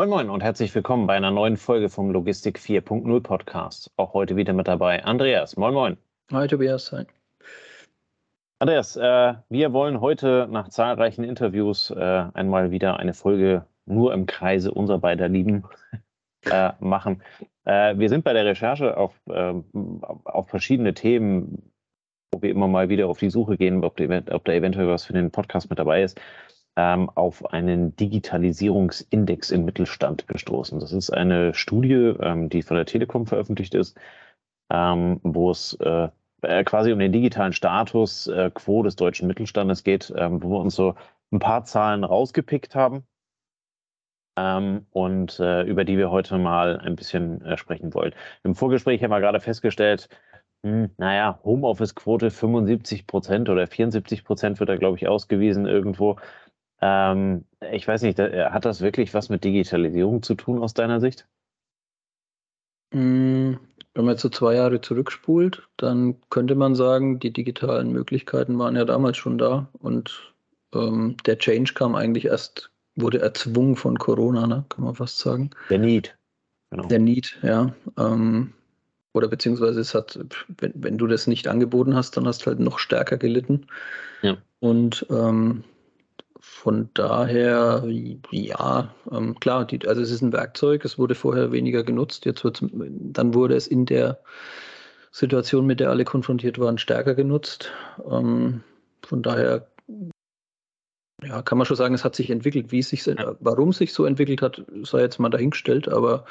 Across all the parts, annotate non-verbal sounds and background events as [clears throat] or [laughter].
Moin Moin und herzlich willkommen bei einer neuen Folge vom Logistik 4.0 Podcast. Auch heute wieder mit dabei Andreas. Moin Moin. Hi Tobias. Hi. Andreas, äh, wir wollen heute nach zahlreichen Interviews äh, einmal wieder eine Folge nur im Kreise unserer beider Lieben äh, machen. Äh, wir sind bei der Recherche auf, ähm, auf verschiedene Themen, wo wir immer mal wieder auf die Suche gehen, ob, da, ob da eventuell was für den Podcast mit dabei ist auf einen Digitalisierungsindex im Mittelstand gestoßen. Das ist eine Studie, ähm, die von der Telekom veröffentlicht ist, ähm, wo es äh, äh, quasi um den digitalen Status äh, quo des deutschen Mittelstandes geht, ähm, wo wir uns so ein paar Zahlen rausgepickt haben ähm, und über die wir heute mal ein bisschen sprechen wollen. Im Vorgespräch haben wir gerade festgestellt, hm, naja, Homeoffice-Quote 75 Prozent oder 74 Prozent wird da, glaube ich, ausgewiesen irgendwo. Ähm, ich weiß nicht, äh, hat das wirklich was mit Digitalisierung zu tun aus deiner Sicht? Hm, wenn man jetzt so zwei Jahre zurückspult, dann könnte man sagen, die digitalen Möglichkeiten waren ja damals schon da und ähm, der Change kam eigentlich erst, wurde erzwungen von Corona, ne? kann man fast sagen. Der Need. Genau. Der Need, ja. Ähm, oder beziehungsweise es hat, wenn, wenn du das nicht angeboten hast, dann hast du halt noch stärker gelitten. Ja. Und ähm, von daher, ja, ähm, klar, die, also es ist ein Werkzeug, es wurde vorher weniger genutzt, jetzt wird dann wurde es in der Situation, mit der alle konfrontiert waren, stärker genutzt. Ähm, von daher ja, kann man schon sagen, es hat sich entwickelt. Wie es sich, warum es sich so entwickelt hat, sei jetzt mal dahingestellt, aber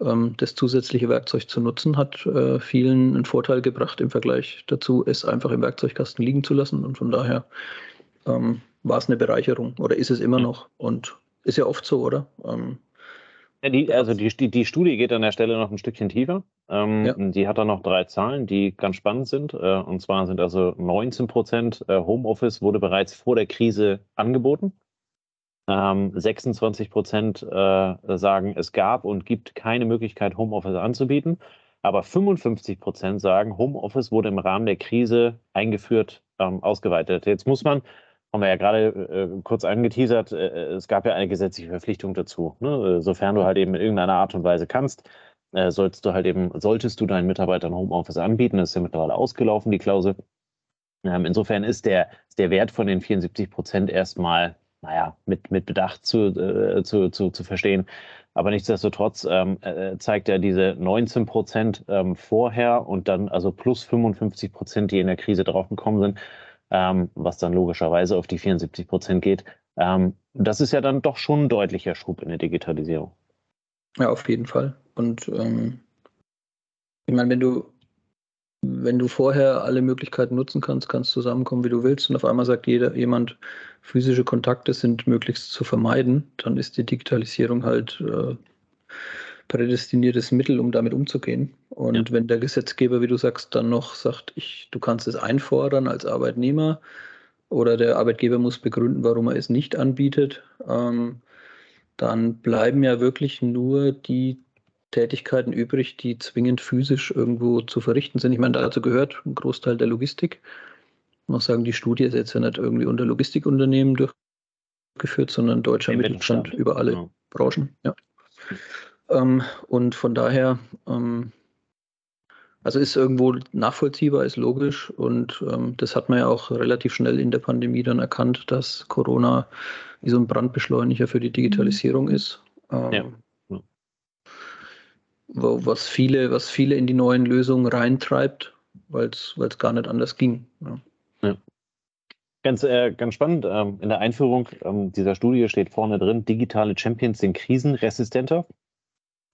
ähm, das zusätzliche Werkzeug zu nutzen, hat äh, vielen einen Vorteil gebracht im Vergleich dazu, es einfach im Werkzeugkasten liegen zu lassen. Und von daher ähm, war es eine Bereicherung oder ist es immer noch und ist ja oft so, oder? Ähm, ja, die, also die, die, die, Studie geht an der Stelle noch ein Stückchen tiefer. Ähm, ja. Die hat dann noch drei Zahlen, die ganz spannend sind. Äh, und zwar sind also 19 Prozent äh, Homeoffice wurde bereits vor der Krise angeboten. Ähm, 26 Prozent äh, sagen, es gab und gibt keine Möglichkeit, Homeoffice anzubieten. Aber 55 Prozent sagen, Homeoffice wurde im Rahmen der Krise eingeführt, ähm, ausgeweitet. Jetzt muss man haben wir ja gerade äh, kurz angeteasert, äh, äh, es gab ja eine gesetzliche Verpflichtung dazu. Ne? Äh, sofern du halt eben in irgendeiner Art und Weise kannst, äh, sollst du halt eben, solltest du deinen Mitarbeitern Homeoffice anbieten. Das ist ja mittlerweile ausgelaufen, die Klausel. Ähm, insofern ist der, ist der Wert von den 74 Prozent erstmal, naja, mit, mit Bedacht zu, äh, zu, zu, zu verstehen. Aber nichtsdestotrotz ähm, äh, zeigt er diese 19 Prozent ähm, vorher und dann also plus 55 Prozent, die in der Krise draufgekommen sind, ähm, was dann logischerweise auf die 74 Prozent geht. Ähm, das ist ja dann doch schon ein deutlicher Schub in der Digitalisierung. Ja, auf jeden Fall. Und ähm, ich meine, wenn du, wenn du vorher alle Möglichkeiten nutzen kannst, kannst zusammenkommen, wie du willst, und auf einmal sagt jeder, jemand, physische Kontakte sind möglichst zu vermeiden, dann ist die Digitalisierung halt äh, prädestiniertes Mittel, um damit umzugehen. Und ja. wenn der Gesetzgeber, wie du sagst, dann noch sagt, ich, du kannst es einfordern als Arbeitnehmer oder der Arbeitgeber muss begründen, warum er es nicht anbietet, ähm, dann bleiben ja wirklich nur die Tätigkeiten übrig, die zwingend physisch irgendwo zu verrichten sind. Ich meine, dazu gehört ein Großteil der Logistik. Ich muss sagen, die Studie ist jetzt ja nicht irgendwie unter Logistikunternehmen durchgeführt, sondern deutscher Mittelstand über alle ja. Branchen. Ja. Ähm, und von daher, ähm, also ist irgendwo nachvollziehbar, ist logisch und ähm, das hat man ja auch relativ schnell in der Pandemie dann erkannt, dass Corona wie so ein Brandbeschleuniger für die Digitalisierung mhm. ist. Ähm, ja. Was, viele, was viele in die neuen Lösungen reintreibt, weil es gar nicht anders ging. Ja. ja. Ganz, äh, ganz spannend. Ähm, in der Einführung ähm, dieser Studie steht vorne drin, digitale Champions sind krisenresistenter.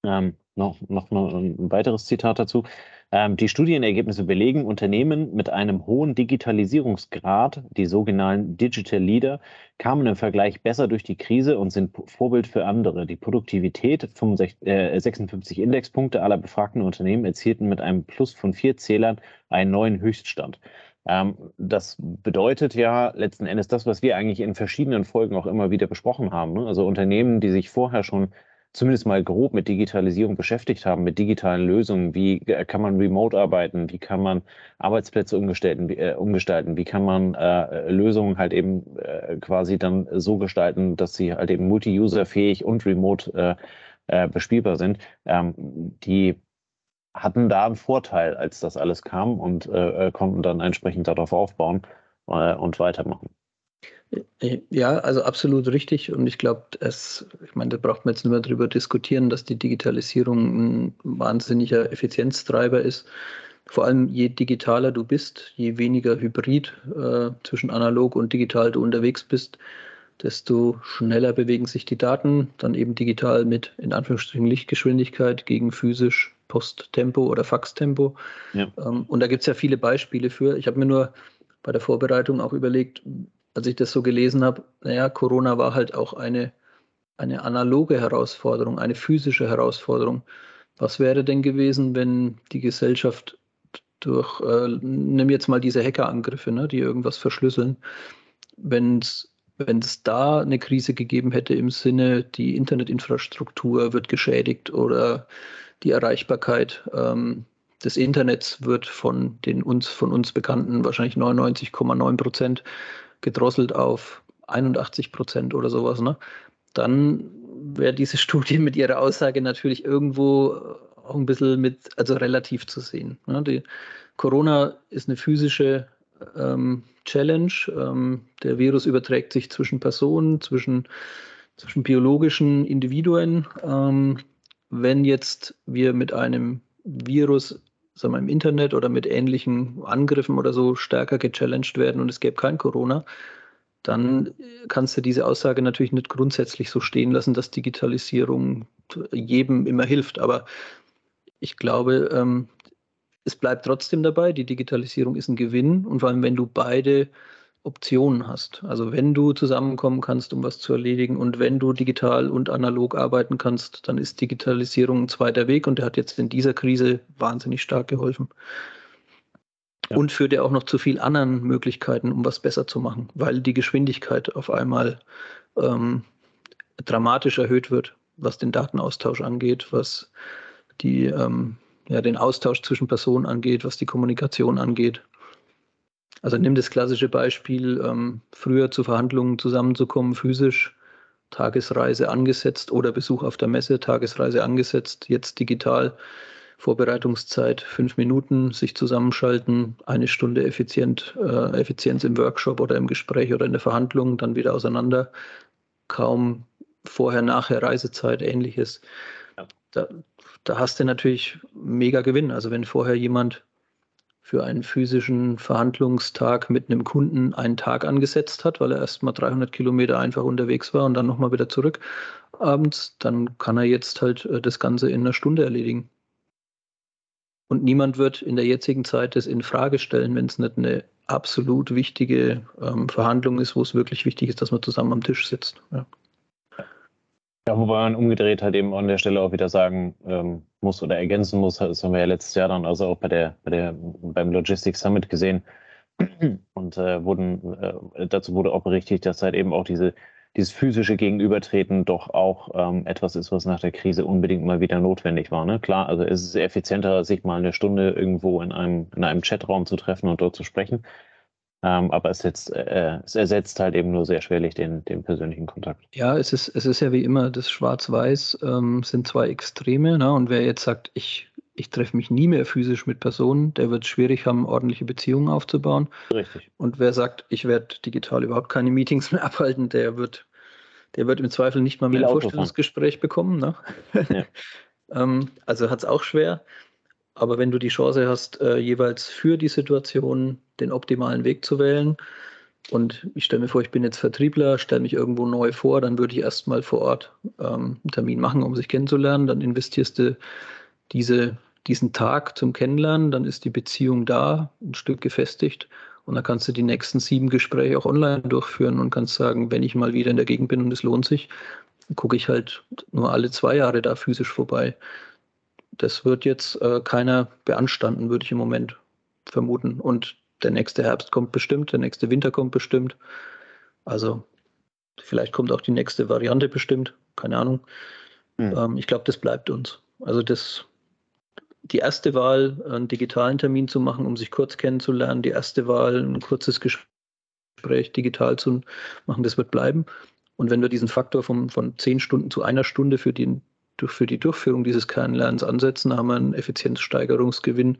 Ähm, noch, noch, ein weiteres Zitat dazu. Ähm, die Studienergebnisse belegen, Unternehmen mit einem hohen Digitalisierungsgrad, die sogenannten Digital Leader, kamen im Vergleich besser durch die Krise und sind Vorbild für andere. Die Produktivität, 65, äh, 56 Indexpunkte aller befragten Unternehmen erzielten mit einem Plus von vier Zählern einen neuen Höchststand. Ähm, das bedeutet ja letzten Endes das, was wir eigentlich in verschiedenen Folgen auch immer wieder besprochen haben. Ne? Also Unternehmen, die sich vorher schon zumindest mal grob mit Digitalisierung beschäftigt haben, mit digitalen Lösungen. Wie kann man remote arbeiten? Wie kann man Arbeitsplätze umgestalten? Wie, äh, umgestalten? wie kann man äh, Lösungen halt eben äh, quasi dann so gestalten, dass sie halt eben multi-user-fähig und remote äh, äh, bespielbar sind? Ähm, die hatten da einen Vorteil, als das alles kam und äh, konnten dann entsprechend darauf aufbauen und weitermachen. Ja, also absolut richtig. Und ich glaube, es, ich meine, da braucht man jetzt nicht mehr darüber diskutieren, dass die Digitalisierung ein wahnsinniger Effizienztreiber ist. Vor allem je digitaler du bist, je weniger Hybrid äh, zwischen analog und digital du unterwegs bist, desto schneller bewegen sich die Daten, dann eben digital mit in Anführungsstrichen Lichtgeschwindigkeit gegen physisch Posttempo oder Faxtempo. Ja. Ähm, und da gibt es ja viele Beispiele für. Ich habe mir nur bei der Vorbereitung auch überlegt, als ich das so gelesen habe, naja, Corona war halt auch eine, eine analoge Herausforderung, eine physische Herausforderung. Was wäre denn gewesen, wenn die Gesellschaft durch, äh, nimm jetzt mal diese Hackerangriffe, ne, die irgendwas verschlüsseln, wenn es wenn es da eine Krise gegeben hätte im Sinne, die Internetinfrastruktur wird geschädigt oder die Erreichbarkeit ähm, des Internets wird von den uns, von uns bekannten wahrscheinlich 99,9 Prozent gedrosselt auf 81 Prozent oder sowas, ne? dann wäre diese [laughs] Studie mit ihrer Aussage natürlich irgendwo auch ein bisschen mit, also relativ zu sehen. Ne? Die Corona ist eine physische ähm, Challenge. Ähm, der Virus überträgt sich zwischen Personen, zwischen, zwischen biologischen Individuen. Ähm, wenn jetzt wir mit einem Virus sagen wir, im Internet oder mit ähnlichen Angriffen oder so stärker gechallenged werden und es gäbe kein Corona, dann kannst du diese Aussage natürlich nicht grundsätzlich so stehen lassen, dass Digitalisierung jedem immer hilft. Aber ich glaube, ähm, es bleibt trotzdem dabei, die Digitalisierung ist ein Gewinn und vor allem, wenn du beide Optionen hast. Also wenn du zusammenkommen kannst, um was zu erledigen und wenn du digital und analog arbeiten kannst, dann ist Digitalisierung ein zweiter Weg und der hat jetzt in dieser Krise wahnsinnig stark geholfen. Ja. Und führt ja auch noch zu viel anderen Möglichkeiten, um was besser zu machen, weil die Geschwindigkeit auf einmal ähm, dramatisch erhöht wird, was den Datenaustausch angeht, was die, ähm, ja, den Austausch zwischen Personen angeht, was die Kommunikation angeht. Also nimm das klassische Beispiel, ähm, früher zu Verhandlungen zusammenzukommen, physisch, Tagesreise angesetzt oder Besuch auf der Messe, Tagesreise angesetzt, jetzt digital, Vorbereitungszeit fünf Minuten, sich zusammenschalten, eine Stunde effizient, äh, Effizienz im Workshop oder im Gespräch oder in der Verhandlung, dann wieder auseinander, kaum vorher, nachher Reisezeit, ähnliches. Da, da hast du natürlich mega Gewinn. Also wenn vorher jemand für einen physischen Verhandlungstag mit einem Kunden einen Tag angesetzt hat, weil er erst mal 300 Kilometer einfach unterwegs war und dann nochmal wieder zurück abends, dann kann er jetzt halt äh, das Ganze in einer Stunde erledigen. Und niemand wird in der jetzigen Zeit das in Frage stellen, wenn es nicht eine absolut wichtige ähm, Verhandlung ist, wo es wirklich wichtig ist, dass man zusammen am Tisch sitzt. Ja. Ja, wobei man umgedreht halt eben an der Stelle auch wieder sagen ähm, muss oder ergänzen muss, das haben wir ja letztes Jahr dann also auch bei der, bei der beim Logistics Summit gesehen und äh, wurden äh, dazu wurde auch berichtigt, dass halt eben auch diese dieses physische Gegenübertreten doch auch ähm, etwas ist, was nach der Krise unbedingt mal wieder notwendig war. Ne? Klar, also es ist effizienter, sich mal eine Stunde irgendwo in einem, in einem Chatraum zu treffen und dort zu sprechen. Ähm, aber es, jetzt, äh, es, ersetzt halt eben nur sehr schwerlich den, den persönlichen Kontakt. Ja, es ist, es ist ja wie immer, das Schwarz-Weiß ähm, sind zwei Extreme. Ne? Und wer jetzt sagt, ich, ich treffe mich nie mehr physisch mit Personen, der wird schwierig haben, ordentliche Beziehungen aufzubauen. Richtig. Und wer sagt, ich werde digital überhaupt keine Meetings mehr [laughs] abhalten, der wird, der wird im Zweifel nicht mal mehr ein Vorstellungsgespräch bekommen. Ne? Ja. [laughs] ähm, also hat es auch schwer. Aber wenn du die Chance hast, äh, jeweils für die Situation den optimalen Weg zu wählen, und ich stelle mir vor, ich bin jetzt Vertriebler, stelle mich irgendwo neu vor, dann würde ich erstmal vor Ort ähm, einen Termin machen, um sich kennenzulernen. Dann investierst du diese, diesen Tag zum Kennenlernen, dann ist die Beziehung da, ein Stück gefestigt. Und dann kannst du die nächsten sieben Gespräche auch online durchführen und kannst sagen, wenn ich mal wieder in der Gegend bin und es lohnt sich, gucke ich halt nur alle zwei Jahre da physisch vorbei das wird jetzt äh, keiner beanstanden, würde ich im Moment vermuten. Und der nächste Herbst kommt bestimmt, der nächste Winter kommt bestimmt. Also vielleicht kommt auch die nächste Variante bestimmt, keine Ahnung. Hm. Ähm, ich glaube, das bleibt uns. Also das, die erste Wahl, einen digitalen Termin zu machen, um sich kurz kennenzulernen, die erste Wahl, ein kurzes Gespräch digital zu machen, das wird bleiben. Und wenn wir diesen Faktor vom, von zehn Stunden zu einer Stunde für die, für die Durchführung dieses Kennenlernens ansetzen, haben wir einen Effizienzsteigerungsgewinn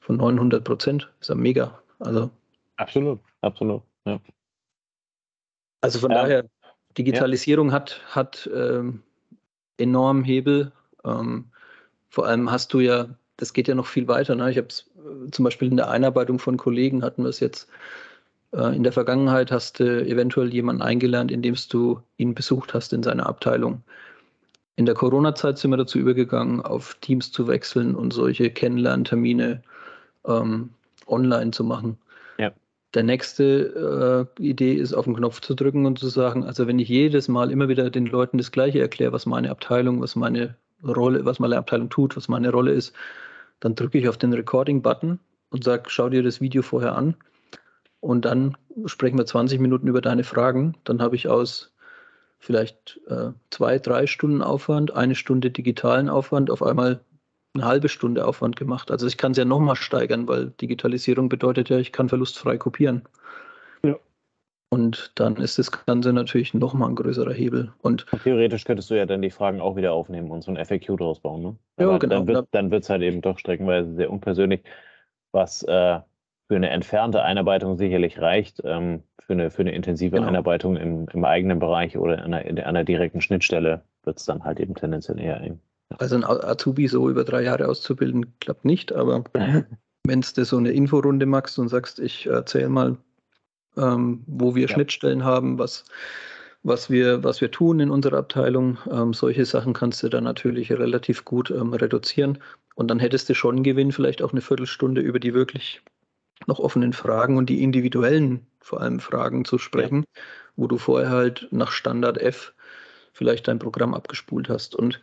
von 900 Prozent. Ist ja mega. Also, absolut, absolut. Ja. Also von ähm, daher, Digitalisierung ja. hat, hat ähm, enormen Hebel. Ähm, vor allem hast du ja, das geht ja noch viel weiter. Ne? Ich habe es äh, zum Beispiel in der Einarbeitung von Kollegen hatten wir es jetzt. Äh, in der Vergangenheit hast du eventuell jemanden eingelernt, indem du ihn besucht hast in seiner Abteilung. In der Corona-Zeit sind wir dazu übergegangen, auf Teams zu wechseln und solche Kennenlerntermine ähm, online zu machen. Ja. Der nächste äh, Idee ist, auf den Knopf zu drücken und zu sagen, also wenn ich jedes Mal immer wieder den Leuten das Gleiche erkläre, was meine Abteilung, was meine Rolle, was meine Abteilung tut, was meine Rolle ist, dann drücke ich auf den Recording-Button und sage, schau dir das Video vorher an und dann sprechen wir 20 Minuten über deine Fragen. Dann habe ich aus vielleicht äh, zwei, drei Stunden Aufwand, eine Stunde digitalen Aufwand auf einmal eine halbe Stunde Aufwand gemacht. Also ich kann es ja nochmal steigern, weil Digitalisierung bedeutet ja, ich kann verlustfrei kopieren. Ja. Und dann ist das Ganze natürlich nochmal ein größerer Hebel. Und Theoretisch könntest du ja dann die Fragen auch wieder aufnehmen und so ein FAQ draus bauen. Ne? Aber ja, genau. Dann wird es halt eben doch streckenweise sehr unpersönlich, was äh, für eine entfernte Einarbeitung sicherlich reicht. Ähm, für, eine, für eine intensive genau. Einarbeitung im, im eigenen Bereich oder an einer, in einer direkten Schnittstelle wird es dann halt eben tendenziell eher eng. Also ein Azubi so über drei Jahre auszubilden, klappt nicht, aber [laughs] wenn du so eine Inforunde machst und sagst, ich erzähle mal, ähm, wo wir ja. Schnittstellen haben, was, was, wir, was wir tun in unserer Abteilung, ähm, solche Sachen kannst du dann natürlich relativ gut ähm, reduzieren. Und dann hättest du schon einen Gewinn, vielleicht auch eine Viertelstunde über die wirklich noch offenen Fragen und die individuellen vor allem Fragen zu sprechen, wo du vorher halt nach Standard F vielleicht dein Programm abgespult hast. Und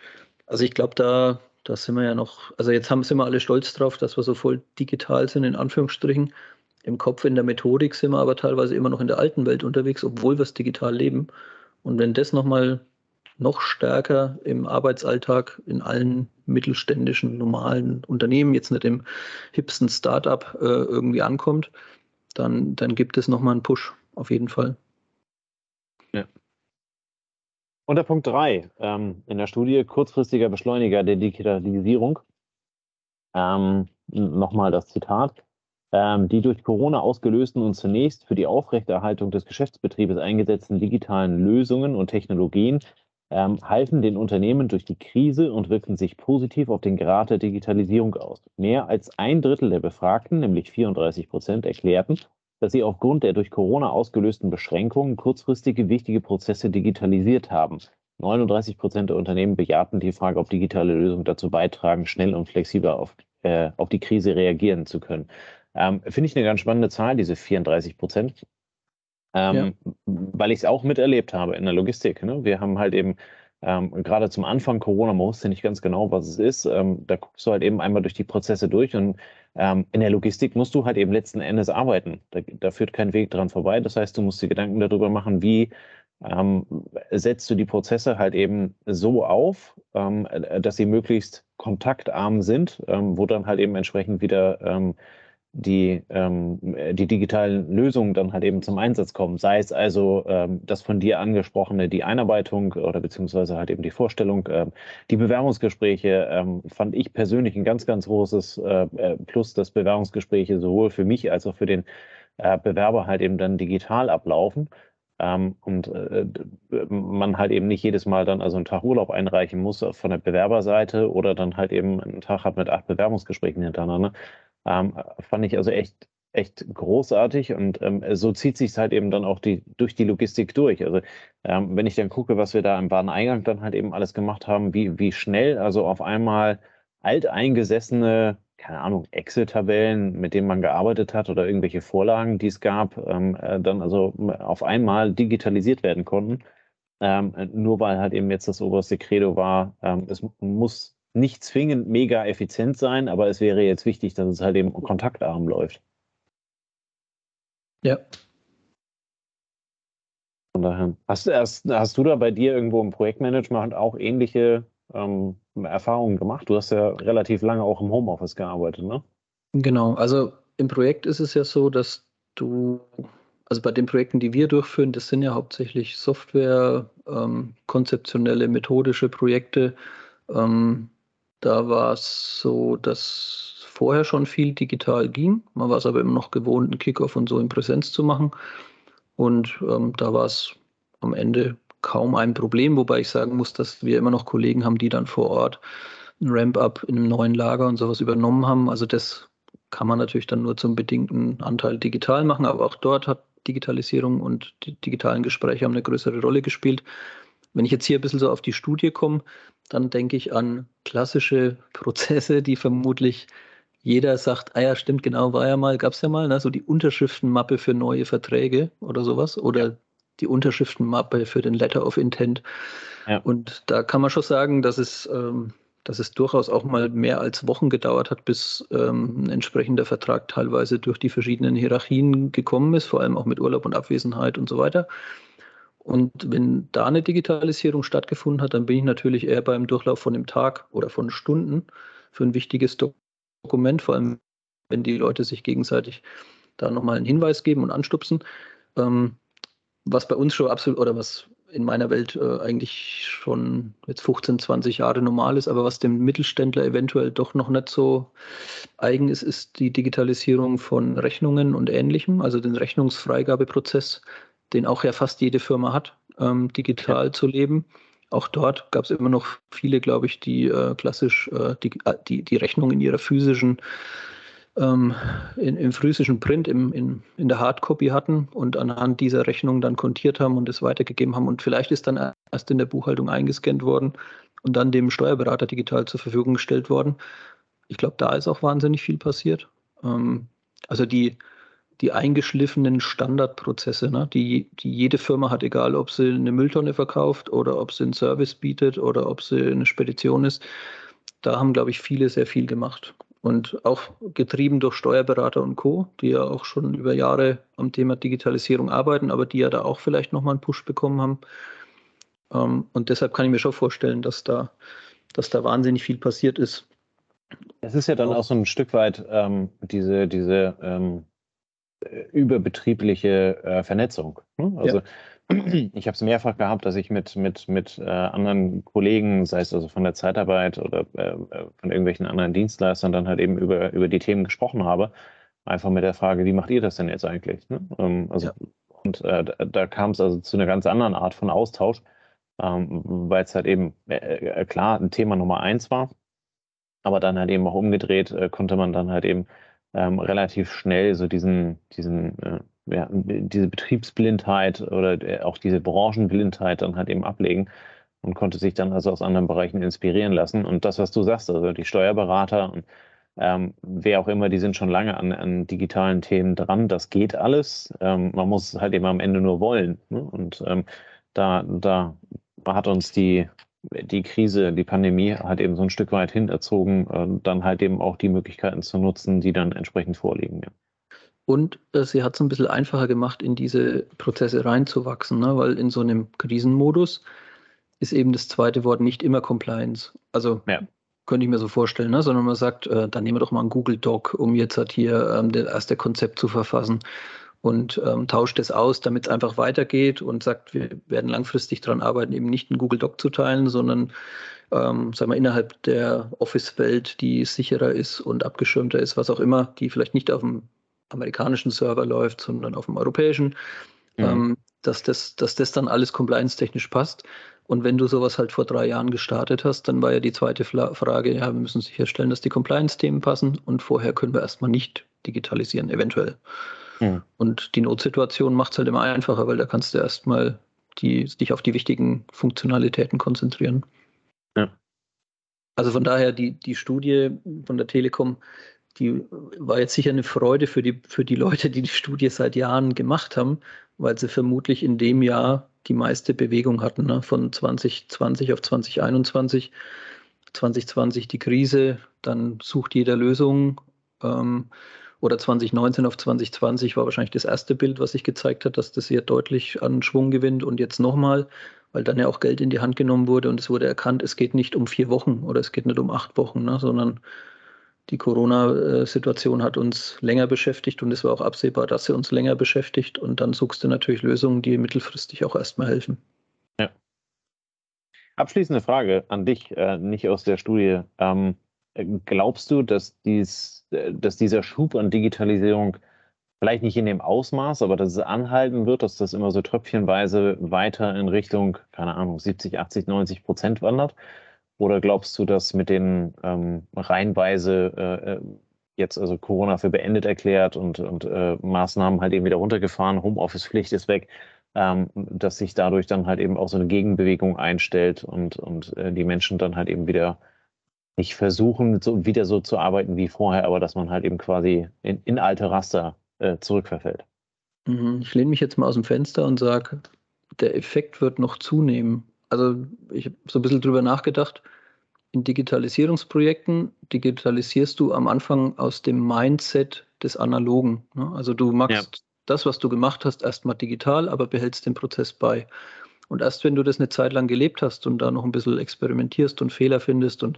also ich glaube, da, da sind wir ja noch, also jetzt haben, sind wir alle stolz drauf, dass wir so voll digital sind, in Anführungsstrichen. Im Kopf, in der Methodik sind wir aber teilweise immer noch in der alten Welt unterwegs, obwohl wir es digital leben. Und wenn das nochmal noch stärker im Arbeitsalltag in allen mittelständischen, normalen Unternehmen, jetzt nicht im hipsten Startup äh, irgendwie ankommt, dann, dann gibt es nochmal einen Push, auf jeden Fall. Ja. Unter Punkt 3 ähm, in der Studie kurzfristiger Beschleuniger der Digitalisierung. Ähm, Nochmal das Zitat. Ähm, die durch Corona ausgelösten und zunächst für die Aufrechterhaltung des Geschäftsbetriebes eingesetzten digitalen Lösungen und Technologien ähm, halfen den Unternehmen durch die Krise und wirken sich positiv auf den Grad der Digitalisierung aus. Mehr als ein Drittel der Befragten, nämlich 34 Prozent, erklärten, dass sie aufgrund der durch Corona ausgelösten Beschränkungen kurzfristige wichtige Prozesse digitalisiert haben. 39 Prozent der Unternehmen bejahten die Frage, ob digitale Lösungen dazu beitragen, schnell und flexibel auf, äh, auf die Krise reagieren zu können. Ähm, Finde ich eine ganz spannende Zahl, diese 34 Prozent, ähm, ja. weil ich es auch miterlebt habe in der Logistik. Ne? Wir haben halt eben ähm, gerade zum Anfang Corona, man wusste nicht ganz genau, was es ist. Ähm, da guckst du halt eben einmal durch die Prozesse durch und ähm, in der Logistik musst du halt eben letzten Endes arbeiten. Da, da, führt kein Weg dran vorbei. Das heißt, du musst dir Gedanken darüber machen, wie ähm, setzt du die Prozesse halt eben so auf, ähm, dass sie möglichst kontaktarm sind, ähm, wo dann halt eben entsprechend wieder die, ähm, die digitalen Lösungen dann halt eben zum Einsatz kommen. Sei es also ähm, das von dir angesprochene, die Einarbeitung oder beziehungsweise halt eben die Vorstellung. Ähm, die Bewerbungsgespräche ähm, fand ich persönlich ein ganz, ganz großes äh, äh, Plus, dass Bewerbungsgespräche sowohl für mich als auch für den äh, Bewerber halt eben dann digital ablaufen. Ähm, und äh, man halt eben nicht jedes Mal dann also einen Tag Urlaub einreichen muss von der Bewerberseite oder dann halt eben einen Tag hat mit acht Bewerbungsgesprächen hintereinander, ähm, fand ich also echt, echt großartig und ähm, so zieht sich halt eben dann auch die, durch die Logistik durch. Also ähm, wenn ich dann gucke, was wir da im Wareneingang dann halt eben alles gemacht haben, wie, wie schnell also auf einmal alteingesessene, keine Ahnung, Excel-Tabellen, mit denen man gearbeitet hat oder irgendwelche Vorlagen, die es gab, ähm, äh, dann also auf einmal digitalisiert werden konnten. Ähm, nur weil halt eben jetzt das oberste Credo war, ähm, es muss nicht zwingend mega effizient sein, aber es wäre jetzt wichtig, dass es halt eben kontaktarm läuft. Ja. Von daher. Hast, hast, hast du da bei dir irgendwo im Projektmanagement auch ähnliche ähm, Erfahrungen gemacht? Du hast ja relativ lange auch im Homeoffice gearbeitet, ne? Genau, also im Projekt ist es ja so, dass du, also bei den Projekten, die wir durchführen, das sind ja hauptsächlich Software, ähm, konzeptionelle, methodische Projekte. Ähm, da war es so, dass vorher schon viel digital ging. Man war es aber immer noch gewohnt, einen Kickoff und so in Präsenz zu machen. Und ähm, da war es am Ende kaum ein Problem, wobei ich sagen muss, dass wir immer noch Kollegen haben, die dann vor Ort ein Ramp-up in einem neuen Lager und sowas übernommen haben. Also das kann man natürlich dann nur zum bedingten Anteil digital machen, aber auch dort hat Digitalisierung und die digitalen Gespräche haben eine größere Rolle gespielt. Wenn ich jetzt hier ein bisschen so auf die Studie komme, dann denke ich an klassische Prozesse, die vermutlich jeder sagt, ah ja, stimmt, genau, war ja mal, gab es ja mal, ne, so die Unterschriftenmappe für neue Verträge oder sowas oder die Unterschriftenmappe für den Letter of Intent. Ja. Und da kann man schon sagen, dass es, ähm, dass es durchaus auch mal mehr als Wochen gedauert hat, bis ähm, ein entsprechender Vertrag teilweise durch die verschiedenen Hierarchien gekommen ist, vor allem auch mit Urlaub und Abwesenheit und so weiter. Und wenn da eine Digitalisierung stattgefunden hat, dann bin ich natürlich eher beim Durchlauf von einem Tag oder von Stunden für ein wichtiges Dokument, vor allem wenn die Leute sich gegenseitig da nochmal einen Hinweis geben und anstupsen. Ähm, was bei uns schon absolut, oder was in meiner Welt äh, eigentlich schon jetzt 15, 20 Jahre normal ist, aber was dem Mittelständler eventuell doch noch nicht so eigen ist, ist die Digitalisierung von Rechnungen und Ähnlichem, also den Rechnungsfreigabeprozess, den auch ja fast jede Firma hat, ähm, digital ja. zu leben. Auch dort gab es immer noch viele, glaube ich, die äh, klassisch äh, die, äh, die, die Rechnung in ihrer physischen ähm, in, im physischen Print im, in, in der Hardcopy hatten und anhand dieser Rechnung dann kontiert haben und es weitergegeben haben. Und vielleicht ist dann erst in der Buchhaltung eingescannt worden und dann dem Steuerberater digital zur Verfügung gestellt worden. Ich glaube, da ist auch wahnsinnig viel passiert. Ähm, also die, die eingeschliffenen Standardprozesse, ne, die, die jede Firma hat, egal ob sie eine Mülltonne verkauft oder ob sie einen Service bietet oder ob sie eine Spedition ist, da haben, glaube ich, viele sehr viel gemacht. Und auch getrieben durch Steuerberater und Co., die ja auch schon über Jahre am Thema Digitalisierung arbeiten, aber die ja da auch vielleicht nochmal einen Push bekommen haben. Ähm, und deshalb kann ich mir schon vorstellen, dass da, dass da wahnsinnig viel passiert ist. Es ist ja dann auch, auch so ein Stück weit ähm, diese, diese ähm, überbetriebliche äh, Vernetzung. Ne? Also ja [clears throat] ich habe es mehrfach gehabt, dass ich mit, mit, mit äh, anderen Kollegen, sei es also von der Zeitarbeit oder äh, äh, von irgendwelchen anderen Dienstleistern, dann halt eben über, über die Themen gesprochen habe. Einfach mit der Frage, wie macht ihr das denn jetzt eigentlich? Ne? Ähm, also, ja. Und äh, da, kam es also zu einer ganz anderen Art von Austausch, ähm, weil es halt eben äh, äh, klar ein Thema Nummer eins war, aber dann halt eben auch umgedreht konnte man dann halt eben ähm, relativ schnell so diesen, diesen ja, diese Betriebsblindheit oder äh, auch diese Branchenblindheit dann halt eben ablegen und konnte sich dann also aus anderen Bereichen inspirieren lassen. Und das, was du sagst, also die Steuerberater und ähm, wer auch immer, die sind schon lange an, an digitalen Themen dran. Das geht alles. Ähm, man muss halt eben am Ende nur wollen. Ne? Und ähm, da, da hat uns die, die Krise, die Pandemie halt eben so ein Stück weit hinerzogen, äh, dann halt eben auch die Möglichkeiten zu nutzen, die dann entsprechend vorliegen. Ja. Und äh, sie hat es ein bisschen einfacher gemacht, in diese Prozesse reinzuwachsen, ne? weil in so einem Krisenmodus ist eben das zweite Wort nicht immer Compliance. Also ja. könnte ich mir so vorstellen, ne? sondern man sagt, äh, dann nehmen wir doch mal einen Google Doc, um jetzt halt hier ähm, das erste Konzept zu verfassen und ähm, tauscht es aus, damit es einfach weitergeht und sagt, wir werden langfristig daran arbeiten, eben nicht einen Google Doc zu teilen, sondern ähm, sagen wir, innerhalb der Office-Welt, die sicherer ist und abgeschirmter ist, was auch immer, die vielleicht nicht auf dem amerikanischen Server läuft, sondern auf dem europäischen, mhm. ähm, dass, das, dass das dann alles compliance-technisch passt. Und wenn du sowas halt vor drei Jahren gestartet hast, dann war ja die zweite Frage, ja, wir müssen sicherstellen, dass die Compliance-Themen passen und vorher können wir erstmal nicht digitalisieren, eventuell. Mhm. Und die Notsituation macht es halt immer einfacher, weil da kannst du erstmal die, dich auf die wichtigen Funktionalitäten konzentrieren. Ja. Also von daher, die, die Studie von der Telekom die war jetzt sicher eine Freude für die, für die Leute, die die Studie seit Jahren gemacht haben, weil sie vermutlich in dem Jahr die meiste Bewegung hatten, ne? von 2020 auf 2021. 2020 die Krise, dann sucht jeder Lösungen. Ähm, oder 2019 auf 2020 war wahrscheinlich das erste Bild, was sich gezeigt hat, dass das hier deutlich an Schwung gewinnt und jetzt nochmal, weil dann ja auch Geld in die Hand genommen wurde und es wurde erkannt, es geht nicht um vier Wochen oder es geht nicht um acht Wochen, ne, sondern die Corona-Situation hat uns länger beschäftigt und es war auch absehbar, dass sie uns länger beschäftigt und dann suchst du natürlich Lösungen, die mittelfristig auch erstmal helfen. Ja. Abschließende Frage an dich, äh, nicht aus der Studie. Ähm, glaubst du, dass, dies, äh, dass dieser Schub an Digitalisierung vielleicht nicht in dem Ausmaß, aber dass es anhalten wird, dass das immer so tröpfchenweise weiter in Richtung, keine Ahnung, 70, 80, 90 Prozent wandert? Oder glaubst du, dass mit den ähm, reihenweise äh, äh, jetzt also Corona für beendet erklärt und, und äh, Maßnahmen halt eben wieder runtergefahren, Homeoffice-Pflicht ist weg, ähm, dass sich dadurch dann halt eben auch so eine Gegenbewegung einstellt und, und äh, die Menschen dann halt eben wieder nicht versuchen, so, wieder so zu arbeiten wie vorher, aber dass man halt eben quasi in, in alte Raster äh, zurückverfällt. Mhm. Ich lehne mich jetzt mal aus dem Fenster und sage, der Effekt wird noch zunehmen also ich habe so ein bisschen drüber nachgedacht. In Digitalisierungsprojekten digitalisierst du am Anfang aus dem Mindset des Analogen. Ne? Also du machst ja. das, was du gemacht hast, erstmal digital, aber behältst den Prozess bei. Und erst wenn du das eine Zeit lang gelebt hast und da noch ein bisschen experimentierst und Fehler findest und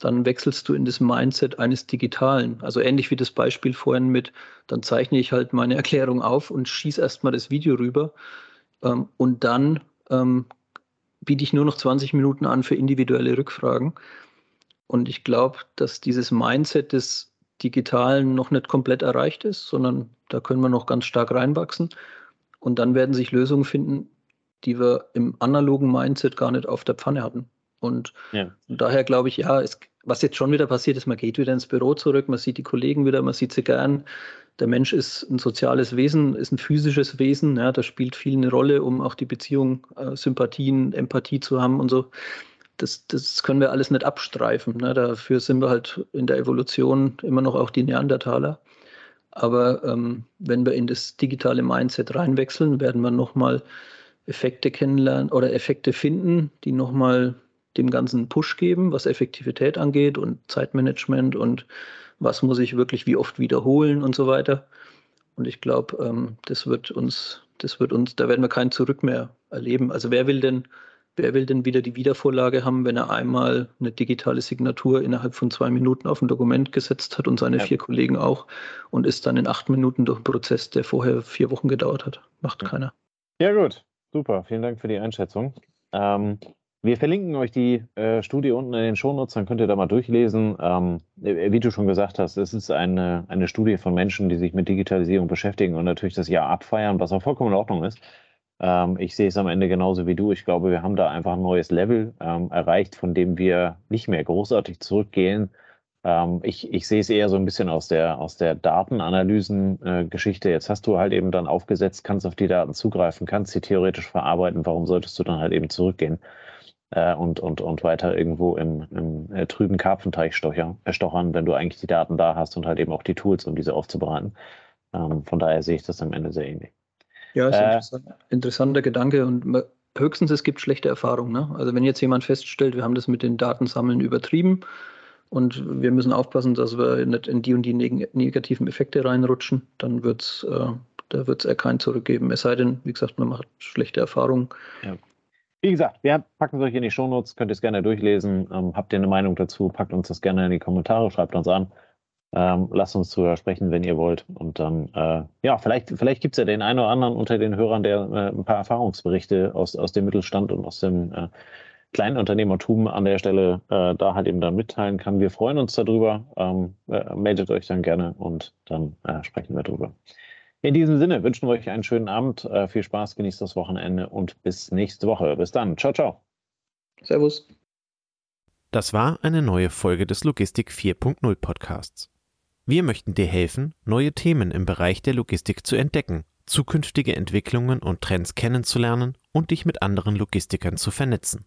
dann wechselst du in das Mindset eines Digitalen. Also ähnlich wie das Beispiel vorhin mit, dann zeichne ich halt meine [laughs] Erklärung auf und schieße erstmal das Video rüber. Ähm, und dann ähm, biete ich nur noch 20 Minuten an für individuelle Rückfragen. Und ich glaube, dass dieses Mindset des Digitalen noch nicht komplett erreicht ist, sondern da können wir noch ganz stark reinwachsen. Und dann werden sich Lösungen finden, die wir im analogen Mindset gar nicht auf der Pfanne hatten. Und ja. daher glaube ich, ja, es, was jetzt schon wieder passiert ist, man geht wieder ins Büro zurück, man sieht die Kollegen wieder, man sieht sie gern, der Mensch ist ein soziales Wesen, ist ein physisches Wesen. Ja, das spielt viel eine Rolle, um auch die Beziehung, äh, Sympathien, Empathie zu haben und so. Das, das können wir alles nicht abstreifen. Ne? Dafür sind wir halt in der Evolution immer noch auch die Neandertaler. Aber ähm, wenn wir in das digitale Mindset reinwechseln, werden wir nochmal Effekte kennenlernen oder Effekte finden, die nochmal dem Ganzen Push geben, was Effektivität angeht und Zeitmanagement und was muss ich wirklich wie oft wiederholen und so weiter. Und ich glaube, ähm, das wird uns, das wird uns, da werden wir kein Zurück mehr erleben. Also wer will denn, wer will denn wieder die Wiedervorlage haben, wenn er einmal eine digitale Signatur innerhalb von zwei Minuten auf ein Dokument gesetzt hat und seine ja. vier Kollegen auch und ist dann in acht Minuten durch einen Prozess, der vorher vier Wochen gedauert hat. Macht keiner. Ja, gut. Super. Vielen Dank für die Einschätzung. Ähm, wir verlinken euch die äh, Studie unten in den Shownotes, dann könnt ihr da mal durchlesen. Ähm, äh, wie du schon gesagt hast, es ist eine, eine Studie von Menschen, die sich mit Digitalisierung beschäftigen und natürlich das Jahr abfeiern, was auch vollkommen in Ordnung ist. Ähm, ich sehe es am Ende genauso wie du. Ich glaube, wir haben da einfach ein neues Level ähm, erreicht, von dem wir nicht mehr großartig zurückgehen. Ähm, ich, ich sehe es eher so ein bisschen aus der, aus der Datenanalysen-Geschichte. Äh, Jetzt hast du halt eben dann aufgesetzt, kannst auf die Daten zugreifen, kannst sie theoretisch verarbeiten. Warum solltest du dann halt eben zurückgehen? äh, und, und, und weiter irgendwo im, im äh, trüben Karpfenteich stochern, äh, stochern, wenn du eigentlich die Daten da hast und halt eben auch die Tools, um diese aufzubereiten. Ähm, von daher sehe ich das am Ende sehr ähnlich. Ja, ist ein äh, interessant, interessanter Gedanke und höchstens es gibt schlechte Erfahrungen. Ne? Also wenn jetzt jemand feststellt, wir haben das mit den Datensammeln übertrieben und wir müssen aufpassen, dass wir nicht in die und die neg negativen Effekte reinrutschen, dann wird es äh, da es eher kein zurückgeben. Es sei denn, wie gesagt, man macht schlechte Erfahrungen. Ja. Wie gesagt, wir packen es euch in die Shownotes, könnt ihr es gerne durchlesen. Ähm, habt ihr eine Meinung dazu, packt uns das gerne in die Kommentare, schreibt uns an. Ähm, lasst uns drüber sprechen, wenn ihr wollt. Und dann, äh, ja, vielleicht, vielleicht gibt es ja den einen oder anderen unter den Hörern, der äh, ein paar Erfahrungsberichte aus, aus dem Mittelstand und aus dem äh, kleinen Unternehmertum an der Stelle äh, da halt eben dann mitteilen kann. Wir freuen uns darüber. Ähm, äh, meldet euch dann gerne und dann äh, sprechen wir drüber. In diesem Sinne wünschen wir euch einen schönen Abend, äh, viel Spaß, genießt das Wochenende und bis nächste Woche. Bis dann. Ciao, ciao. Servus. Das war eine neue Folge des Logistik 4.0 Podcasts. Wir möchten dir helfen, neue Themen im Bereich der Logistik zu entdecken, zukünftige Entwicklungen und Trends kennenzulernen und dich mit anderen Logistikern zu vernetzen.